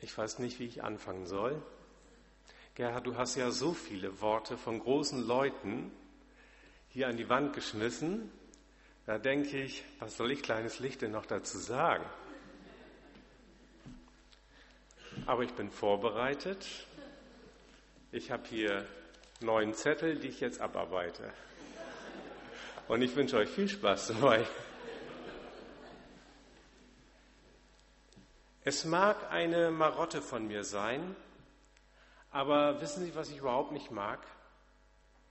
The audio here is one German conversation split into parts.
Ich weiß nicht, wie ich anfangen soll. Gerhard, du hast ja so viele Worte von großen Leuten hier an die Wand geschmissen. Da denke ich, was soll ich kleines Licht denn noch dazu sagen? Aber ich bin vorbereitet. Ich habe hier neun Zettel, die ich jetzt abarbeite. Und ich wünsche euch viel Spaß dabei. Es mag eine Marotte von mir sein, aber wissen Sie, was ich überhaupt nicht mag?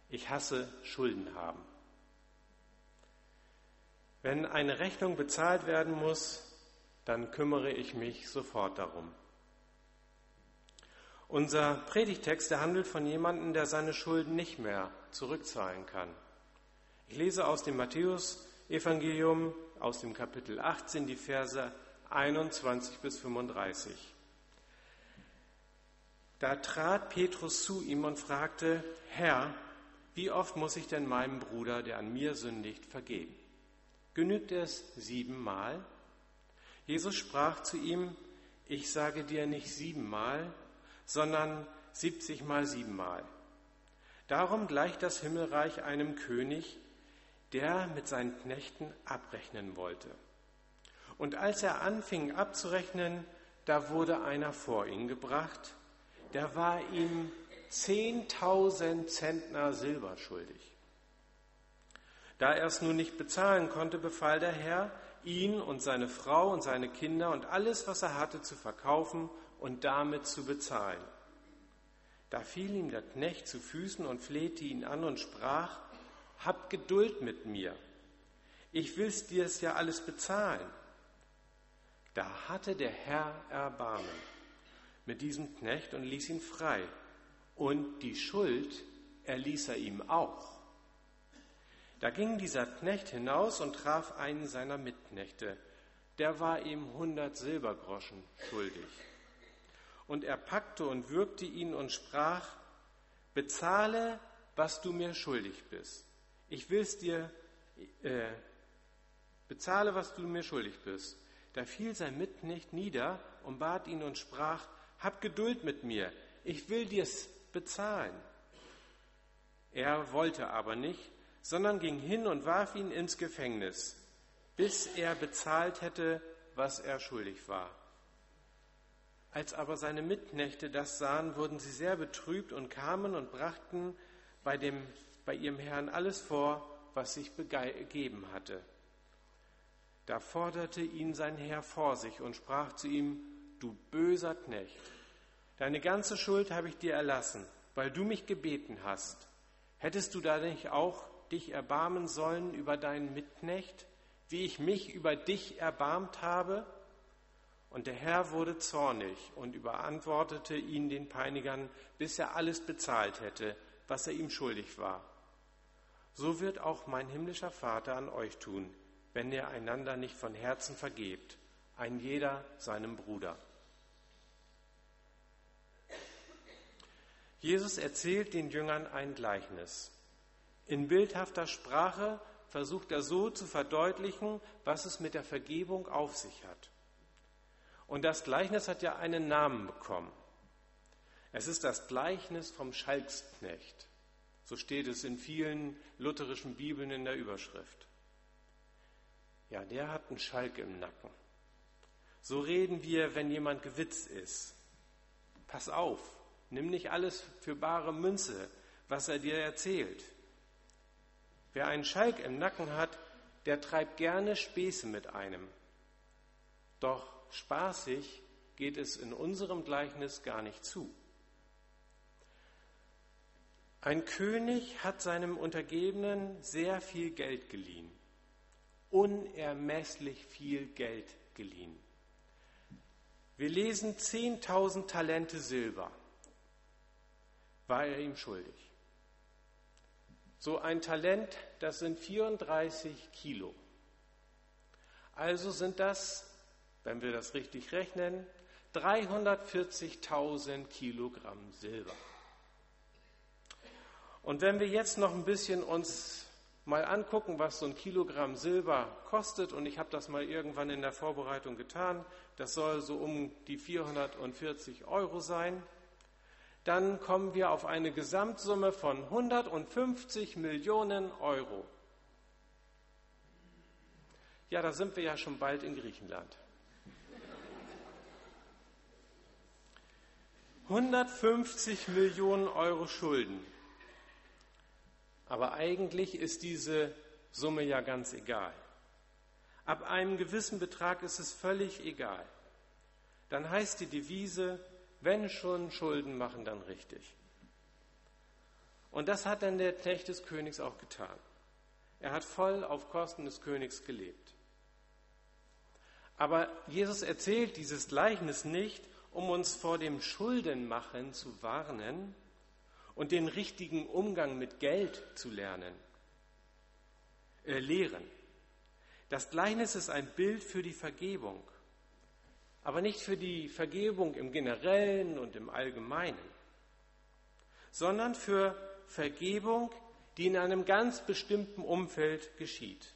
Ich hasse Schulden haben. Wenn eine Rechnung bezahlt werden muss, dann kümmere ich mich sofort darum. Unser Predigtext, der handelt von jemandem, der seine Schulden nicht mehr zurückzahlen kann. Ich lese aus dem Matthäus-Evangelium, aus dem Kapitel 18, die Verse 21 bis 35. Da trat Petrus zu ihm und fragte, Herr, wie oft muss ich denn meinem Bruder, der an mir sündigt, vergeben? Genügt es siebenmal? Jesus sprach zu ihm, ich sage dir nicht siebenmal, sondern siebzigmal siebenmal. Darum gleicht das Himmelreich einem König, der mit seinen Knechten abrechnen wollte. Und als er anfing abzurechnen, da wurde einer vor ihn gebracht, der war ihm zehntausend Zentner Silber schuldig. Da er es nun nicht bezahlen konnte, befahl der Herr, ihn und seine Frau und seine Kinder und alles, was er hatte, zu verkaufen und damit zu bezahlen. Da fiel ihm der Knecht zu Füßen und flehte ihn an und sprach, Hab Geduld mit mir, ich will's dir es ja alles bezahlen. Da hatte der Herr Erbarmen mit diesem Knecht und ließ ihn frei. Und die Schuld erließ er ihm auch. Da ging dieser Knecht hinaus und traf einen seiner Mitknechte. Der war ihm hundert Silbergroschen schuldig. Und er packte und würgte ihn und sprach, bezahle, was du mir schuldig bist. Ich will's dir, äh, bezahle, was du mir schuldig bist. Da fiel sein Mitknecht nieder und bat ihn und sprach, hab Geduld mit mir, ich will dir's bezahlen. Er wollte aber nicht, sondern ging hin und warf ihn ins Gefängnis, bis er bezahlt hätte, was er schuldig war. Als aber seine Mitknechte das sahen, wurden sie sehr betrübt und kamen und brachten bei, dem, bei ihrem Herrn alles vor, was sich begeben hatte. Da forderte ihn sein Herr vor sich und sprach zu ihm, du böser Knecht, deine ganze Schuld habe ich dir erlassen, weil du mich gebeten hast. Hättest du da nicht auch dich erbarmen sollen über deinen Mitknecht, wie ich mich über dich erbarmt habe? Und der Herr wurde zornig und überantwortete ihn den Peinigern, bis er alles bezahlt hätte, was er ihm schuldig war. So wird auch mein himmlischer Vater an euch tun, wenn ihr einander nicht von Herzen vergebt, ein jeder seinem Bruder. Jesus erzählt den Jüngern ein Gleichnis. In bildhafter Sprache versucht er so zu verdeutlichen, was es mit der Vergebung auf sich hat. Und das Gleichnis hat ja einen Namen bekommen. Es ist das Gleichnis vom Schalksknecht. So steht es in vielen lutherischen Bibeln in der Überschrift. Ja, der hat einen Schalk im Nacken. So reden wir, wenn jemand gewitzt ist. Pass auf, nimm nicht alles für bare Münze, was er dir erzählt. Wer einen Schalk im Nacken hat, der treibt gerne Späße mit einem. Doch spaßig geht es in unserem Gleichnis gar nicht zu. Ein König hat seinem Untergebenen sehr viel Geld geliehen unermesslich viel Geld geliehen. Wir lesen 10.000 Talente Silber war er ihm schuldig. So ein Talent, das sind 34 Kilo. Also sind das, wenn wir das richtig rechnen, 340.000 Kilogramm Silber. Und wenn wir jetzt noch ein bisschen uns mal angucken, was so ein Kilogramm Silber kostet, und ich habe das mal irgendwann in der Vorbereitung getan, das soll so um die 440 Euro sein, dann kommen wir auf eine Gesamtsumme von 150 Millionen Euro. Ja, da sind wir ja schon bald in Griechenland. 150 Millionen Euro Schulden. Aber eigentlich ist diese Summe ja ganz egal. Ab einem gewissen Betrag ist es völlig egal. Dann heißt die Devise, wenn schon Schulden machen, dann richtig. Und das hat dann der Knecht des Königs auch getan. Er hat voll auf Kosten des Königs gelebt. Aber Jesus erzählt dieses Gleichnis nicht, um uns vor dem Schuldenmachen zu warnen und den richtigen Umgang mit Geld zu lernen, äh, lehren. Das Gleichnis ist ein Bild für die Vergebung, aber nicht für die Vergebung im generellen und im allgemeinen, sondern für Vergebung, die in einem ganz bestimmten Umfeld geschieht.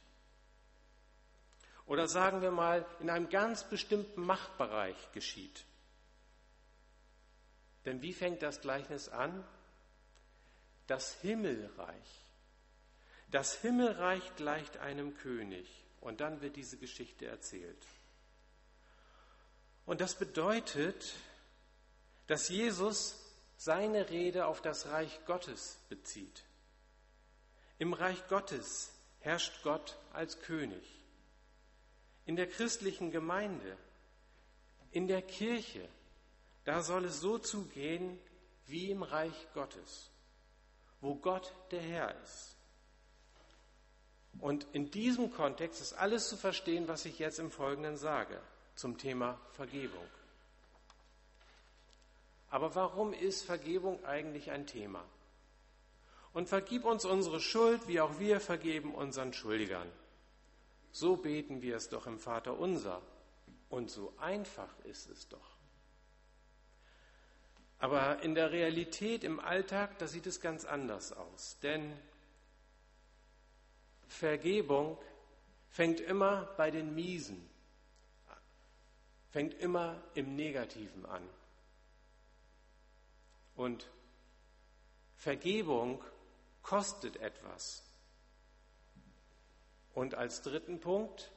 Oder sagen wir mal, in einem ganz bestimmten Machtbereich geschieht. Denn wie fängt das Gleichnis an? Das Himmelreich. Das Himmelreich gleicht einem König. Und dann wird diese Geschichte erzählt. Und das bedeutet, dass Jesus seine Rede auf das Reich Gottes bezieht. Im Reich Gottes herrscht Gott als König. In der christlichen Gemeinde, in der Kirche da soll es so zugehen wie im Reich Gottes, wo Gott der Herr ist. Und in diesem Kontext ist alles zu verstehen, was ich jetzt im Folgenden sage zum Thema Vergebung. Aber warum ist Vergebung eigentlich ein Thema? Und vergib uns unsere Schuld, wie auch wir vergeben unseren Schuldigern. So beten wir es doch im Vater unser. Und so einfach ist es doch. Aber in der Realität, im Alltag, da sieht es ganz anders aus. Denn Vergebung fängt immer bei den Miesen, fängt immer im Negativen an. Und Vergebung kostet etwas. Und als dritten Punkt,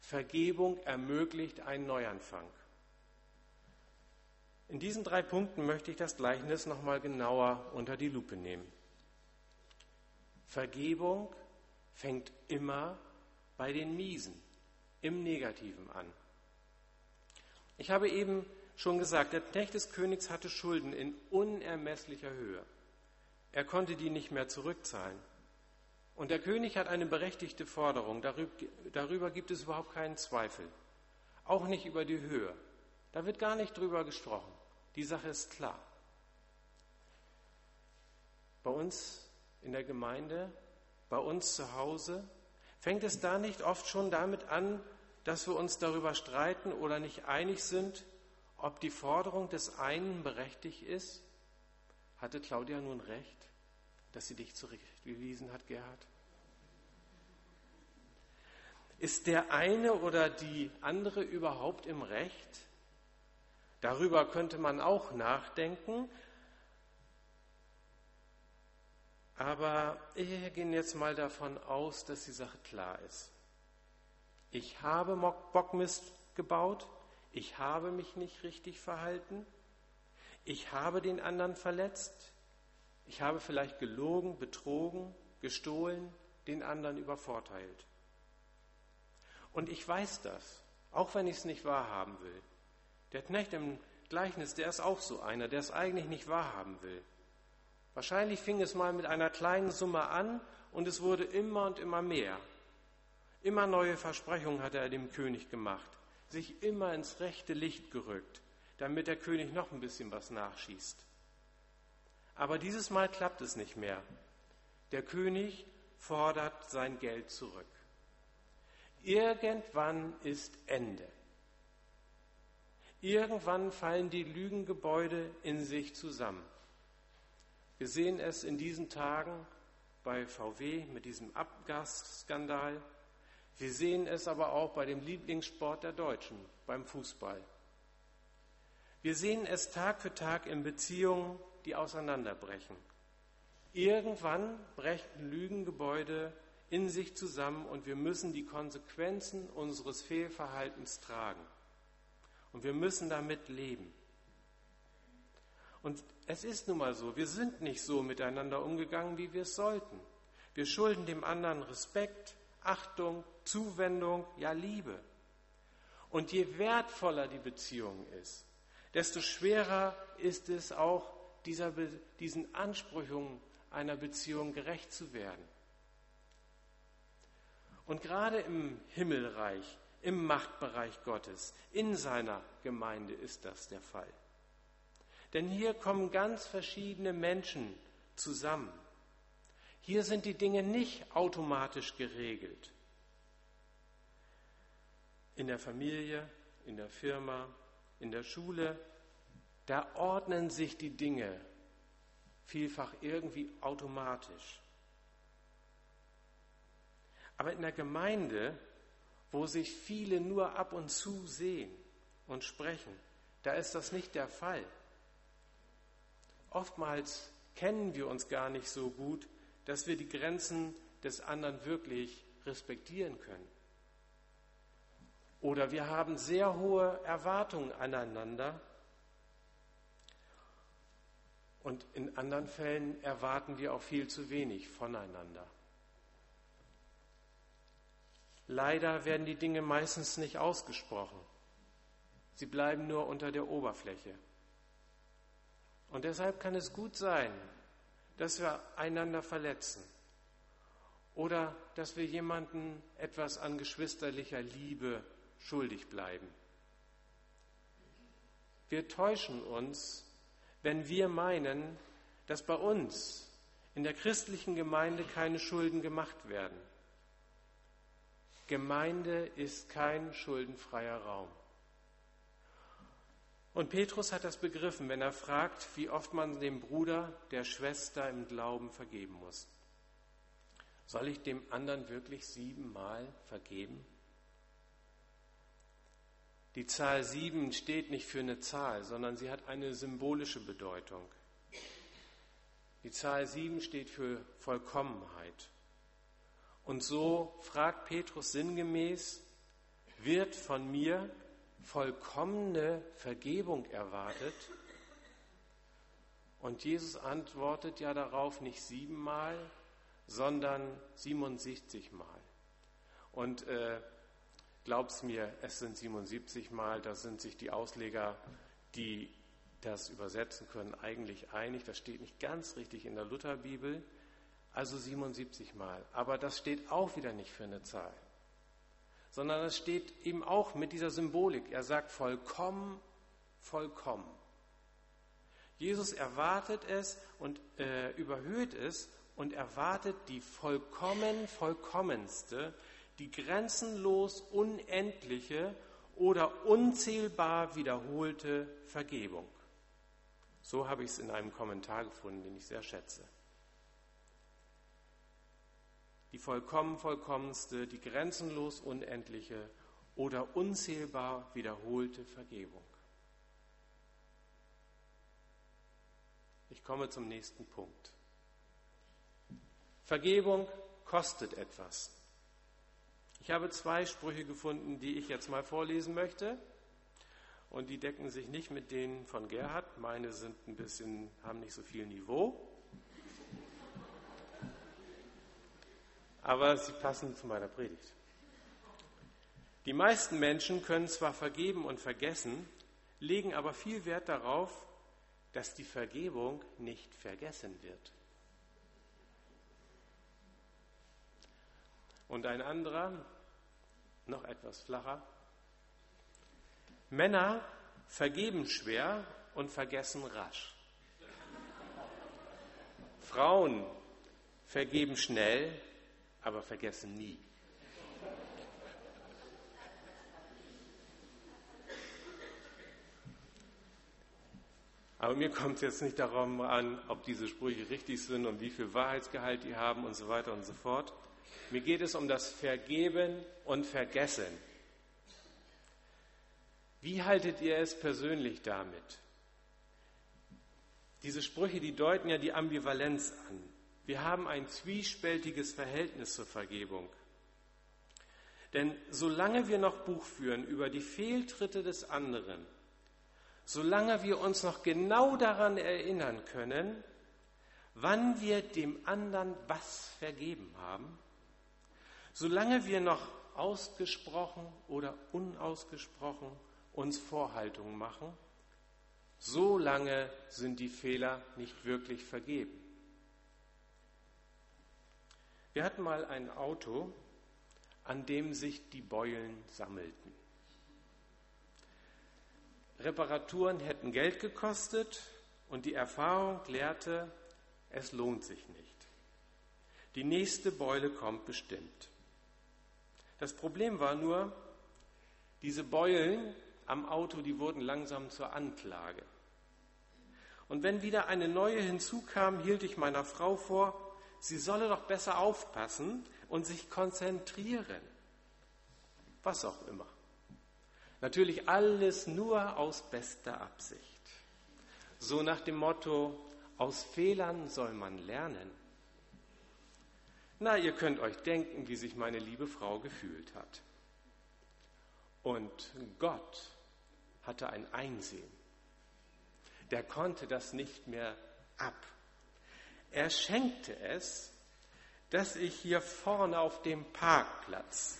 Vergebung ermöglicht einen Neuanfang. In diesen drei Punkten möchte ich das Gleichnis nochmal genauer unter die Lupe nehmen. Vergebung fängt immer bei den Miesen, im Negativen an. Ich habe eben schon gesagt, der Knecht des Königs hatte Schulden in unermesslicher Höhe. Er konnte die nicht mehr zurückzahlen. Und der König hat eine berechtigte Forderung. Darüber, gibt es überhaupt keinen Zweifel. Auch nicht über die Höhe. Da wird gar nicht drüber gesprochen. Die Sache ist klar. Bei uns in der Gemeinde, bei uns zu Hause, fängt es da nicht oft schon damit an, dass wir uns darüber streiten oder nicht einig sind, ob die Forderung des einen berechtigt ist? Hatte Claudia nun recht, dass sie dich zurechtgewiesen hat, Gerhard? Ist der eine oder die andere überhaupt im Recht? Darüber könnte man auch nachdenken. Aber wir gehen jetzt mal davon aus, dass die Sache klar ist. Ich habe Bockmist gebaut, ich habe mich nicht richtig verhalten, ich habe den anderen verletzt, ich habe vielleicht gelogen, betrogen, gestohlen, den anderen übervorteilt. Und ich weiß das, auch wenn ich es nicht wahrhaben will. Der Knecht im Gleichnis, der ist auch so einer, der es eigentlich nicht wahrhaben will. Wahrscheinlich fing es mal mit einer kleinen Summe an und es wurde immer und immer mehr. Immer neue Versprechungen hat er dem König gemacht, sich immer ins rechte Licht gerückt, damit der König noch ein bisschen was nachschießt. Aber dieses Mal klappt es nicht mehr. Der König fordert sein Geld zurück. Irgendwann ist Ende. Irgendwann fallen die Lügengebäude in sich zusammen. Wir sehen es in diesen Tagen bei VW mit diesem Abgasskandal. Wir sehen es aber auch bei dem Lieblingssport der Deutschen, beim Fußball. Wir sehen es Tag für Tag in Beziehungen, die auseinanderbrechen. Irgendwann brechen Lügengebäude in sich zusammen und wir müssen die Konsequenzen unseres Fehlverhaltens tragen. Und wir müssen damit leben. Und es ist nun mal so, wir sind nicht so miteinander umgegangen, wie wir es sollten. Wir schulden dem anderen Respekt, Achtung, Zuwendung, ja Liebe. Und je wertvoller die Beziehung ist, desto schwerer ist es auch, dieser, diesen Ansprüchen einer Beziehung gerecht zu werden. Und gerade im Himmelreich, im Machtbereich Gottes, in seiner Gemeinde ist das der Fall. Denn hier kommen ganz verschiedene Menschen zusammen. Hier sind die Dinge nicht automatisch geregelt. In der Familie, in der Firma, in der Schule, da ordnen sich die Dinge vielfach irgendwie automatisch. Aber in der Gemeinde, wo sich viele nur ab und zu sehen und sprechen, da ist das nicht der Fall. Oftmals kennen wir uns gar nicht so gut, dass wir die Grenzen des anderen wirklich respektieren können. Oder wir haben sehr hohe Erwartungen aneinander und in anderen Fällen erwarten wir auch viel zu wenig voneinander. Leider werden die Dinge meistens nicht ausgesprochen. Sie bleiben nur unter der Oberfläche. Und deshalb kann es gut sein, dass wir einander verletzen oder dass wir jemanden etwas an geschwisterlicher Liebe schuldig bleiben. Wir täuschen uns, wenn wir meinen, dass bei uns in der christlichen Gemeinde keine Schulden gemacht werden. Gemeinde ist kein schuldenfreier Raum. Und Petrus hat das begriffen, wenn er fragt, wie oft man dem Bruder, der Schwester im Glauben vergeben muss. Soll ich dem anderen wirklich siebenmal vergeben? Die Zahl sieben steht nicht für eine Zahl, sondern sie hat eine symbolische Bedeutung. Die Zahl sieben steht für Vollkommenheit. Und so fragt Petrus sinngemäß, wird von mir vollkommene Vergebung erwartet? Und Jesus antwortet ja darauf nicht siebenmal, sondern 67 Mal. Und äh, glaub's mir, es sind 77 Mal, da sind sich die Ausleger, die das übersetzen können, eigentlich einig. Das steht nicht ganz richtig in der Lutherbibel, also 77 Mal. Aber das steht auch wieder nicht für eine Zahl sondern es steht eben auch mit dieser Symbolik. Er sagt vollkommen, vollkommen. Jesus erwartet es und äh, überhöht es und erwartet die vollkommen, vollkommenste, die grenzenlos unendliche oder unzählbar wiederholte Vergebung. So habe ich es in einem Kommentar gefunden, den ich sehr schätze. die vollkommen vollkommenste, die grenzenlos unendliche oder unzählbar wiederholte Vergebung. Ich komme zum nächsten Punkt. Vergebung kostet etwas. Ich habe zwei Sprüche gefunden, die ich jetzt mal vorlesen möchte. Und die decken sich nicht mit denen von Gerhard. Meine sind ein bisschen, haben nicht so viel Niveau. Aber sie passen zu meiner Predigt. Die meisten Menschen können zwar vergeben und vergessen, legen aber viel Wert darauf, dass die Vergebung nicht vergessen wird. Und ein anderer, noch etwas flacher, Männer vergeben schwer und vergessen rasch. Frauen vergeben schnell aber vergessen nie. Aber mir kommt es jetzt nicht darum an, ob diese Sprüche richtig sind und wie viel Wahrheitsgehalt die haben und so weiter und so fort. Mir geht es um das Vergeben und Vergessen. Wie haltet ihr es persönlich damit? Diese Sprüche, die deuten ja die Ambivalenz an. Wir haben ein zwiespältiges Verhältnis zur Vergebung. Denn solange wir noch Buch führen über die Fehltritte des anderen, solange wir uns noch genau daran erinnern können, wann wir dem anderen was vergeben haben, solange wir noch ausgesprochen oder unausgesprochen uns Vorhaltungen machen, solange sind die Fehler nicht wirklich vergeben. Wir hatten mal ein Auto, an dem sich die Beulen sammelten. Reparaturen hätten Geld gekostet und die Erfahrung lehrte, es lohnt sich nicht. Die nächste Beule kommt bestimmt. Das Problem war nur, diese Beulen am Auto, die wurden langsam zur Anklage. Und wenn wieder eine neue hinzukam, hielt ich meiner Frau vor, sie solle doch besser aufpassen und sich konzentrieren. Was auch immer. Natürlich alles nur aus bester Absicht. So nach dem Motto, aus Fehlern soll man lernen. Na, ihr könnt euch denken, wie sich meine liebe Frau gefühlt hat. Und Gott hatte ein Einsehen. Der konnte das nicht mehr ab. Er schenkte es, dass ich hier vorne auf dem Parkplatz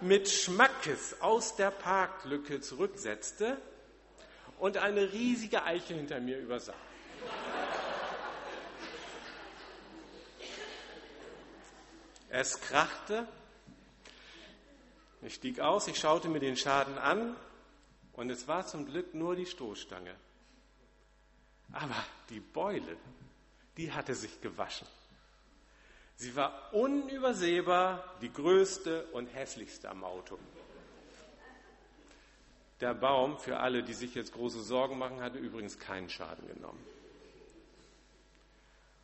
mit Schmackes aus der Parklücke zurücksetzte und eine riesige Eiche hinter mir übersah. Es krachte, ich stieg aus, ich schaute mir den Schaden an und es war zum Glück nur die Stoßstange. Aber die Beule, die hatte sich gewaschen. Sie war unübersehbar die größte und hässlichste am Auto. Der Baum, für alle, die sich jetzt große Sorgen machen, hatte übrigens keinen Schaden genommen.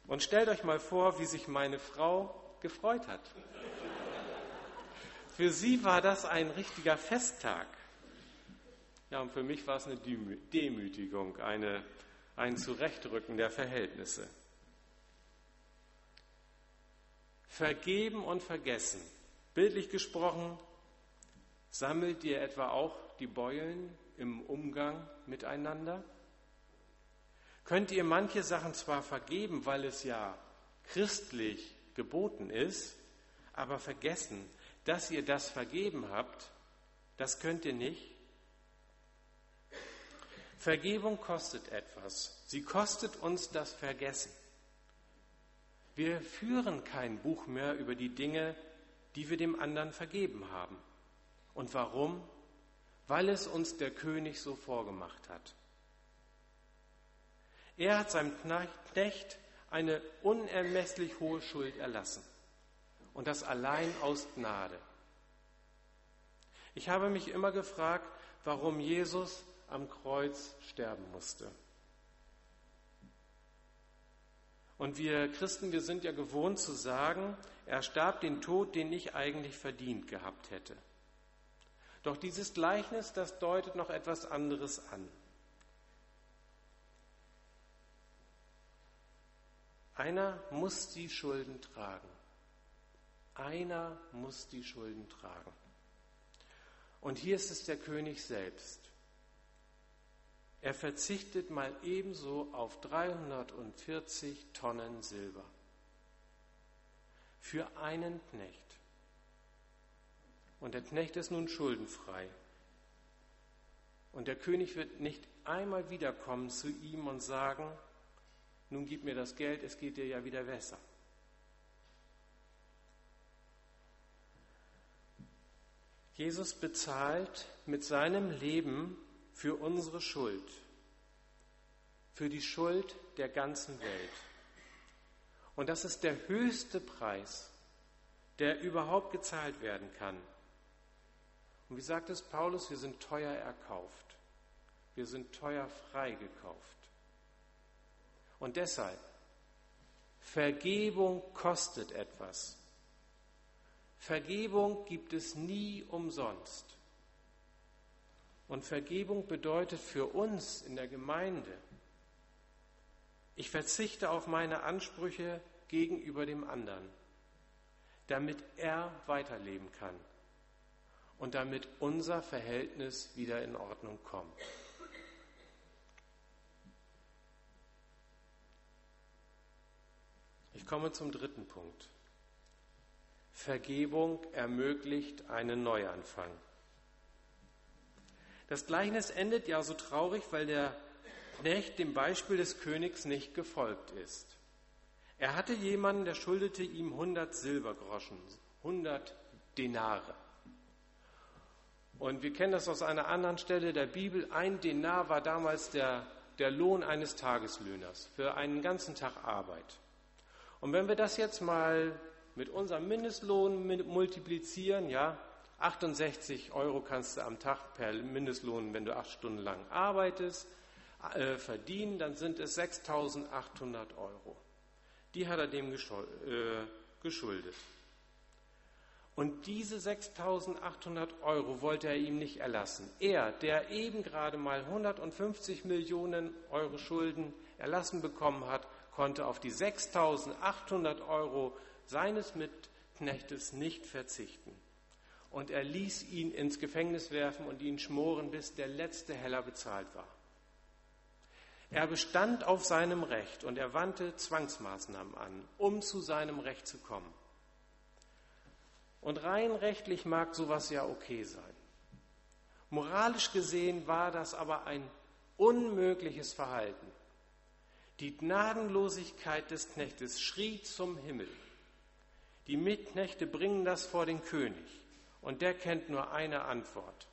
Und stellt euch mal vor, wie sich meine Frau gefreut hat. Für sie war das ein richtiger Festtag. Ja, und für mich war es eine Demütigung, eine, ein Zurechtrücken der Verhältnisse. Vergeben und vergessen. Bildlich gesprochen, sammelt ihr etwa auch die Beulen im Umgang miteinander? Könnt ihr manche Sachen zwar vergeben, weil es ja christlich geboten ist, aber vergessen, dass ihr das vergeben habt, das könnt ihr nicht? Vergebung kostet etwas. Sie kostet uns das Vergessen. Wir führen kein Buch mehr über die Dinge, die wir dem anderen vergeben haben. Und warum? Weil es uns der König so vorgemacht hat. Er hat seinem Knecht eine unermesslich hohe Schuld erlassen. Und das allein aus Gnade. Ich habe mich immer gefragt, warum Jesus am Kreuz sterben musste. Und wir Christen, wir sind ja gewohnt zu sagen, er starb den Tod, den ich eigentlich verdient gehabt hätte. Doch dieses Gleichnis, das deutet noch etwas anderes an. Einer muss die Schulden tragen. Einer muss die Schulden tragen. Und hier ist es der König selbst. Er verzichtet mal ebenso auf 340 Tonnen Silber für einen Knecht. Und der Knecht ist nun schuldenfrei. Und der König wird nicht einmal wiederkommen zu ihm und sagen, nun gib mir das Geld, es geht dir ja wieder besser. Jesus bezahlt mit seinem Leben für unsere Schuld, für die Schuld der ganzen Welt. Und das ist der höchste Preis, der überhaupt gezahlt werden kann. Und wie sagt es Paulus, wir sind teuer erkauft. Wir sind teuer freigekauft. Und deshalb, Vergebung kostet etwas. Vergebung gibt es nie umsonst. Und Vergebung bedeutet für uns in der Gemeinde, ich verzichte auf meine Ansprüche gegenüber dem anderen, damit er weiterleben kann und damit unser Verhältnis wieder in Ordnung kommt. Ich komme zum dritten Punkt. Vergebung ermöglicht einen Neuanfang. Das Gleichnis endet ja so traurig, weil der Knecht dem Beispiel des Königs nicht gefolgt ist. Er hatte jemanden, der schuldete ihm 100 Silbergroschen, 100 Denare. Und wir kennen das aus einer anderen Stelle der Bibel. Ein Denar war damals der, der Lohn eines Tageslöhners für einen ganzen Tag Arbeit. Und wenn wir das jetzt mal mit unserem Mindestlohn multiplizieren, ja, 68 Euro kannst du am Tag per Mindestlohn, wenn du acht Stunden lang arbeitest, äh, verdienen, dann sind es 6.800 Euro. Die hat er dem äh, geschuldet. Und diese 6.800 Euro wollte er ihm nicht erlassen. Er, der eben gerade mal 150 Millionen Euro Schulden erlassen bekommen hat, konnte auf die 6.800 Euro seines Mitknechtes nicht verzichten. Und er ließ ihn ins Gefängnis werfen und ihn schmoren, bis der letzte Heller bezahlt war. Er bestand auf seinem Recht und er wandte Zwangsmaßnahmen an, um zu seinem Recht zu kommen. Und rein rechtlich mag sowas ja okay sein. Moralisch gesehen war das aber ein unmögliches Verhalten. Die Gnadenlosigkeit des Knechtes schrie zum Himmel. Die Mitknechte bringen das vor den König und der kennt nur eine Antwort.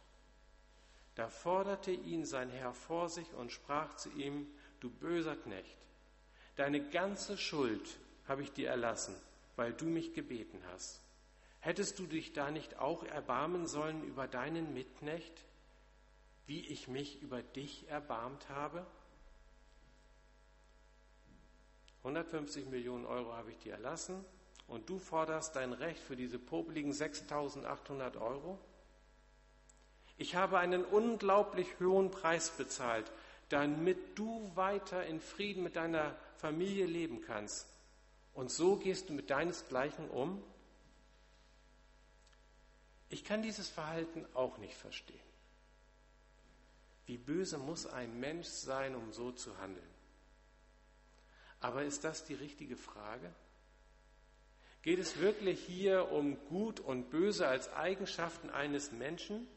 Da forderte ihn sein Herr vor sich und sprach zu ihm, du böser Knecht, deine ganze Schuld habe ich dir erlassen, weil du mich gebeten hast. Hättest du dich da nicht auch erbarmen sollen über deinen Mitknecht, wie ich mich über dich erbarmt habe? 150 Millionen Euro habe ich dir erlassen und du forderst dein Recht für diese popeligen 6.800 Euro? Ich habe einen unglaublich hohen Preis bezahlt, damit du weiter in Frieden mit deiner Familie leben kannst. Und so gehst du mit deinesgleichen um? Ich kann dieses Verhalten auch nicht verstehen. Wie böse muss ein Mensch sein, um so zu handeln? Aber ist das die richtige Frage? Geht es wirklich hier um Gut und Böse als Eigenschaften eines Menschen?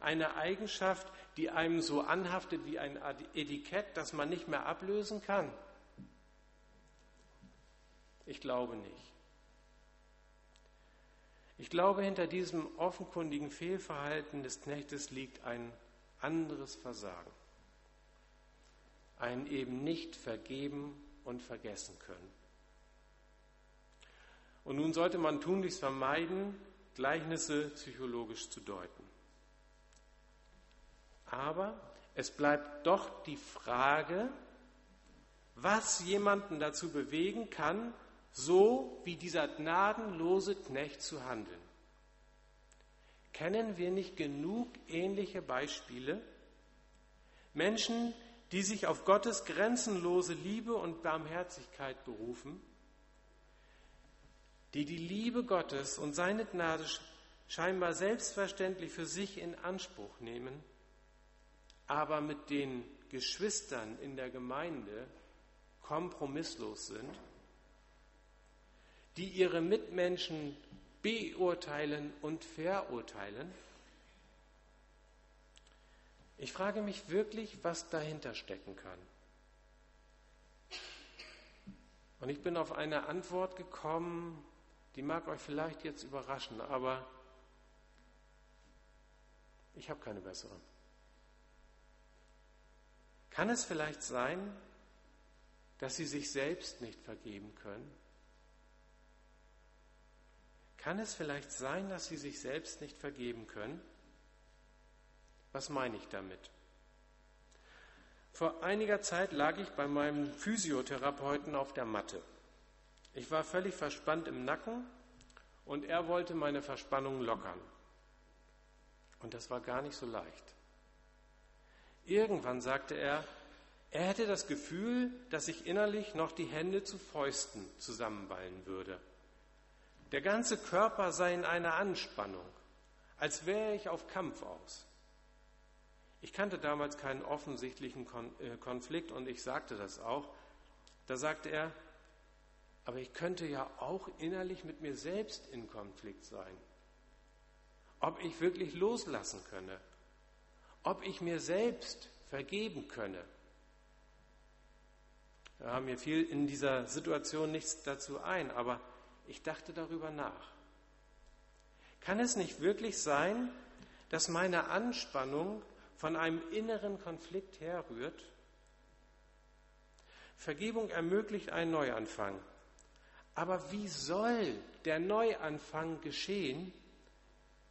Eine Eigenschaft, die einem so anhaftet wie ein Etikett, das man nicht mehr ablösen kann? Ich glaube nicht. Ich glaube, hinter diesem offenkundigen Fehlverhalten des Knechtes liegt ein anderes Versagen. Ein eben nicht vergeben und vergessen können. Und nun sollte man tunlichst vermeiden, Gleichnisse psychologisch zu deuten. Aber es bleibt doch die Frage, was jemanden dazu bewegen kann, so wie dieser gnadenlose Knecht zu handeln. Kennen wir nicht genug ähnliche Beispiele? Menschen, die sich auf Gottes grenzenlose Liebe und Barmherzigkeit berufen, die die Liebe Gottes und seine Gnade scheinbar selbstverständlich für sich in Anspruch nehmen, aber mit den Geschwistern in der Gemeinde kompromisslos sind, die ihre Mitmenschen beurteilen und verurteilen? Ich frage mich wirklich, was dahinter stecken kann. Und ich bin auf eine Antwort gekommen, die mag euch vielleicht jetzt überraschen, aber ich habe keine bessere. Kann es vielleicht sein, dass sie sich selbst nicht vergeben können? Kann es vielleicht sein, dass sie sich selbst nicht vergeben können? Was meine ich damit? Vor einiger Zeit lag ich bei meinem Physiotherapeuten auf der Matte. Ich war völlig verspannt im Nacken und er wollte meine Verspannung lockern. Und das war gar nicht so leicht. Irgendwann sagte er, er hätte das Gefühl, dass ich innerlich noch die Hände zu Fäusten zusammenballen würde. Der ganze Körper sei in einer Anspannung, als wäre ich auf Kampf aus. Ich kannte damals keinen offensichtlichen äh, Konflikt und ich sagte das auch. Da sagte er, aber ich könnte ja auch innerlich mit mir selbst in Konflikt sein. Ob ich wirklich loslassen könne, ob ich mir selbst vergeben könne. Da mir fiel in dieser Situation nichts dazu ein, aber ich dachte darüber nach. Kann es nicht wirklich sein, dass meine Anspannung von einem inneren Konflikt herrührt? Vergebung ermöglicht einen Neuanfang. Aber wie soll der Neuanfang geschehen,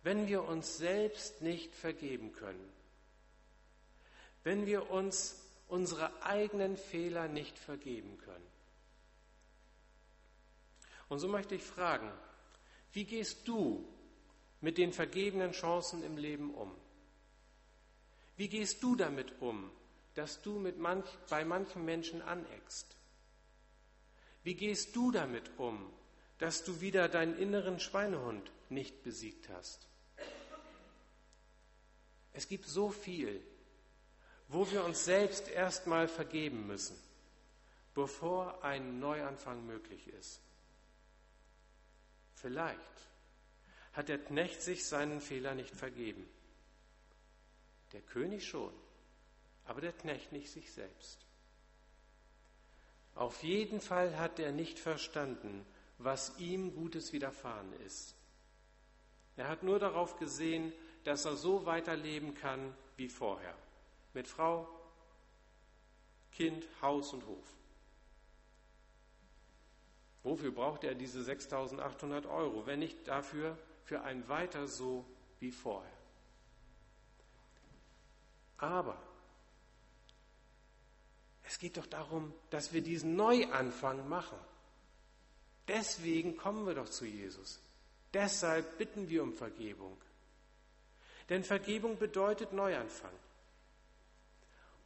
wenn wir uns selbst nicht vergeben können? Wenn wir uns unsere eigenen Fehler nicht vergeben können? Und so möchte ich fragen, wie gehst du mit den vergebenen Chancen im Leben um? Wie gehst du damit um, dass du manch, bei manchen Menschen aneckst? Wie gehst du damit um, dass du wieder deinen inneren Schweinehund nicht besiegt hast? Es gibt so viel, wo wir uns selbst erstmal vergeben müssen, bevor ein Neuanfang möglich ist. Vielleicht hat der Knecht sich seinen Fehler nicht vergeben. Der König schon, aber der Knecht nicht sich selbst. Auf jeden Fall hat er nicht verstanden, was ihm Gutes widerfahren ist. Er hat nur darauf gesehen, dass er so weiterleben kann wie vorher. Mit Frau, Kind, Haus und Hof. Wofür braucht er diese 6800 Euro, wenn nicht dafür, für ein Weiter so wie vorher? Aber es geht doch darum, dass wir diesen Neuanfang machen. Deswegen kommen wir doch zu Jesus. Deshalb bitten wir um Vergebung. Denn Vergebung bedeutet Neuanfang.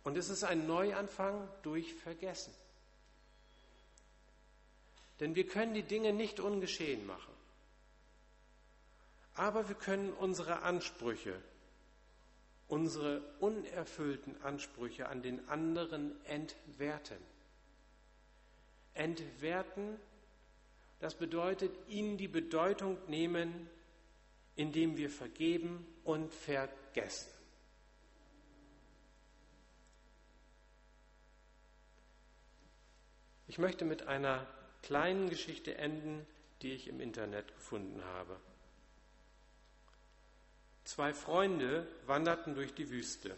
Und es ist ein Neuanfang durch Vergessen. Denn wir können die Dinge nicht ungeschehen machen. Aber wir können unsere Ansprüche unsere unerfüllten Ansprüche an den anderen entwerten. Entwerten, das bedeutet ihnen die Bedeutung nehmen, indem wir vergeben und vergessen. Ich möchte mit einer kleinen Geschichte enden, die ich im Internet gefunden habe. Zwei Freunde wanderten durch die Wüste.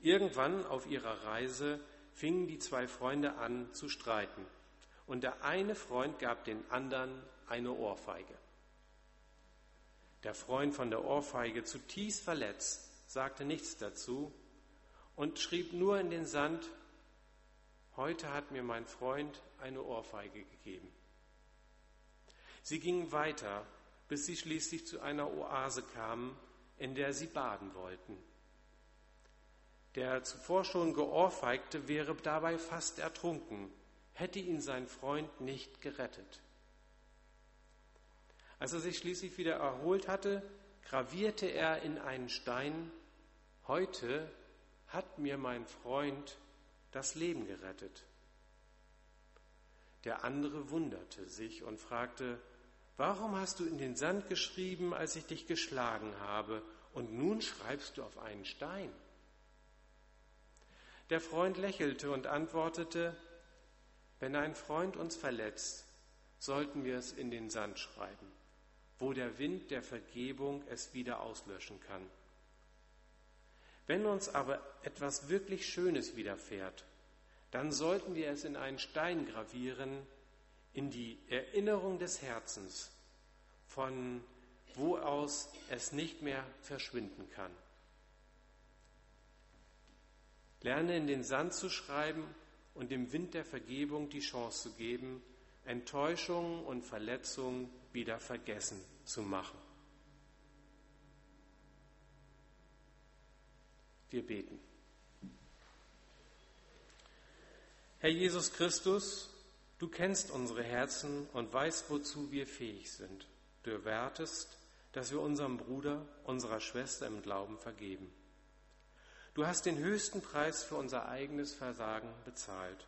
Irgendwann auf ihrer Reise fingen die zwei Freunde an zu streiten. Und der eine Freund gab den anderen eine Ohrfeige. Der Freund von der Ohrfeige, zutiefst verletzt, sagte nichts dazu und schrieb nur in den Sand, heute hat mir mein Freund eine Ohrfeige gegeben. Sie gingen weiter bis sie schließlich zu einer Oase kamen, in der sie baden wollten. Der zuvor schon geohrfeigte wäre dabei fast ertrunken, hätte ihn sein Freund nicht gerettet. Als er sich schließlich wieder erholt hatte, gravierte er in einen Stein, heute hat mir mein Freund das Leben gerettet. Der andere wunderte sich und fragte, Warum hast du in den Sand geschrieben, als ich dich geschlagen habe, und nun schreibst du auf einen Stein? Der Freund lächelte und antwortete, wenn ein Freund uns verletzt, sollten wir es in den Sand schreiben, wo der Wind der Vergebung es wieder auslöschen kann. Wenn uns aber etwas wirklich Schönes widerfährt, dann sollten wir es in einen Stein gravieren, in die Erinnerung des Herzens, von wo aus es nicht mehr verschwinden kann. Lerne in den Sand zu schreiben und dem Wind der Vergebung die Chance zu geben, Enttäuschungen und Verletzungen wieder vergessen zu machen. Wir beten. Herr Jesus Christus, du kennst unsere Herzen und weißt, wozu wir fähig sind. Du erwartest, dass wir unserem Bruder, unserer Schwester im Glauben vergeben. Du hast den höchsten Preis für unser eigenes Versagen bezahlt.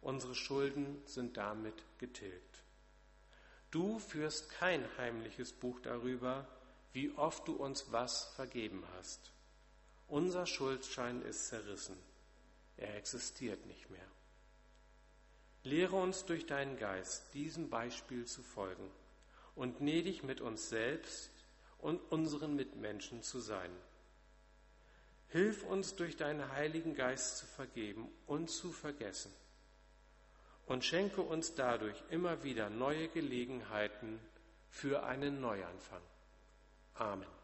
Unsere Schulden sind damit getilgt. Du führst kein heimliches Buch darüber, wie oft du uns was vergeben hast. Unser Schuldschein ist zerrissen. Er existiert nicht mehr. Lehre uns durch deinen Geist, diesem Beispiel zu folgen und gnädig mit uns selbst und unseren Mitmenschen zu sein. Hilf uns durch deinen Heiligen Geist zu vergeben und zu vergessen und schenke uns dadurch immer wieder neue Gelegenheiten für einen Neuanfang. Amen.